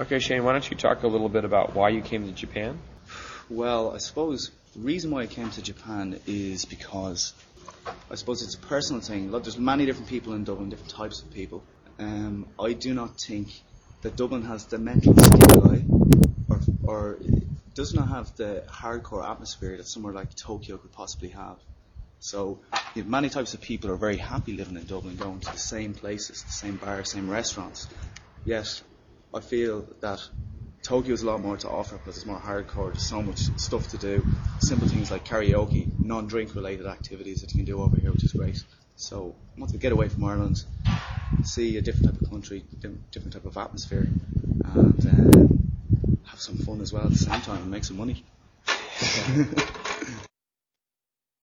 Okay, Shane, why don't you talk a little bit about why you came to Japan? Well, I suppose the reason why I came to Japan is because I suppose it's a personal thing. Look, there's many different people in Dublin, different types of people. Um, I do not think that Dublin has the mental stimuli or, or does not have the hardcore atmosphere that somewhere like Tokyo could possibly have. So you know, many types of people are very happy living in Dublin, going to the same places, the same bars, same restaurants. Yet I feel that Tokyo has a lot more to offer because it's more hardcore. There's so much stuff to do. Simple things like karaoke, non-drink related activities that you can do over here, which is great. So I want to get away from Ireland, see a different type of country, different type of atmosphere, and uh, have some fun as well at the same time and make some money.